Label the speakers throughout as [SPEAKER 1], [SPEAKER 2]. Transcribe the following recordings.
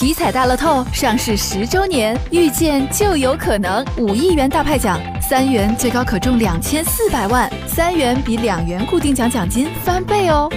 [SPEAKER 1] 体彩大乐透上市十周年，遇见就有可能五亿元大派奖，三元最高可中两千四百万，三元比两元固定奖奖金翻倍哦。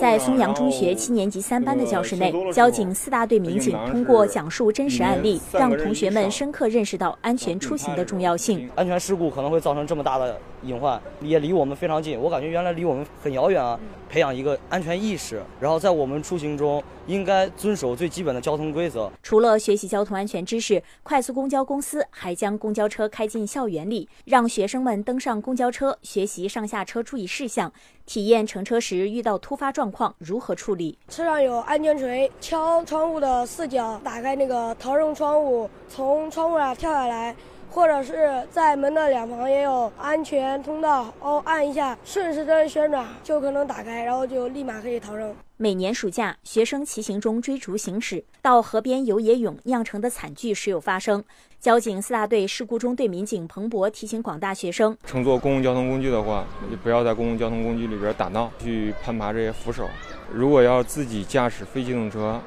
[SPEAKER 2] 在松阳中学七年级三班的教室内，交警四大队民警通过讲述真实案例，让同学们深刻认识到安全出行的重要性。
[SPEAKER 3] 安全事故可能会造成这么大的隐患，也离我们非常近。我感觉原来离我们很遥远啊。培养一个安全意识，然后在我们出行中应该遵守最基本的交通规则。
[SPEAKER 2] 除了学习交通安全知识，快速公交公司还将公交车开进校园里，让学生们登上公交车学习上下车注意事项，体验乘车时遇到突发状况如何处理。
[SPEAKER 4] 车上有安全锤，敲窗户的四角，打开那个逃生窗户，从窗户上跳下来。或者是在门的两旁也有安全通道，哦，按一下顺时针旋转就可能打开，然后就立马可以逃生。
[SPEAKER 2] 每年暑假，学生骑行中追逐行驶，到河边游野泳酿成的惨剧时有发生。交警四大队事故中队民警彭博提醒广大学生：
[SPEAKER 5] 乘坐公共交通工具的话，也不要在公共交通工具里边打闹，去攀爬这些扶手。如果要自己驾驶非机动车。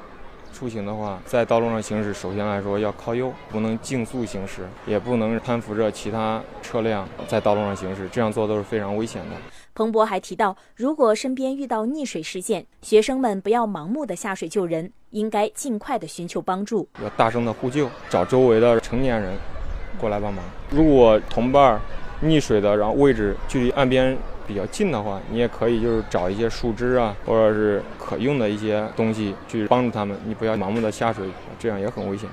[SPEAKER 5] 出行的话，在道路上行驶，首先来说要靠右，不能竞速行驶，也不能攀扶着其他车辆在道路上行驶，这样做都是非常危险的。
[SPEAKER 2] 彭博还提到，如果身边遇到溺水事件，学生们不要盲目的下水救人，应该尽快的寻求帮助，
[SPEAKER 5] 要大声的呼救，找周围的成年人过来帮忙。如果同伴溺水的，然后位置距离岸边。比较近的话，你也可以就是找一些树枝啊，或者是可用的一些东西去帮助他们。你不要盲目的下水，这样也很危险。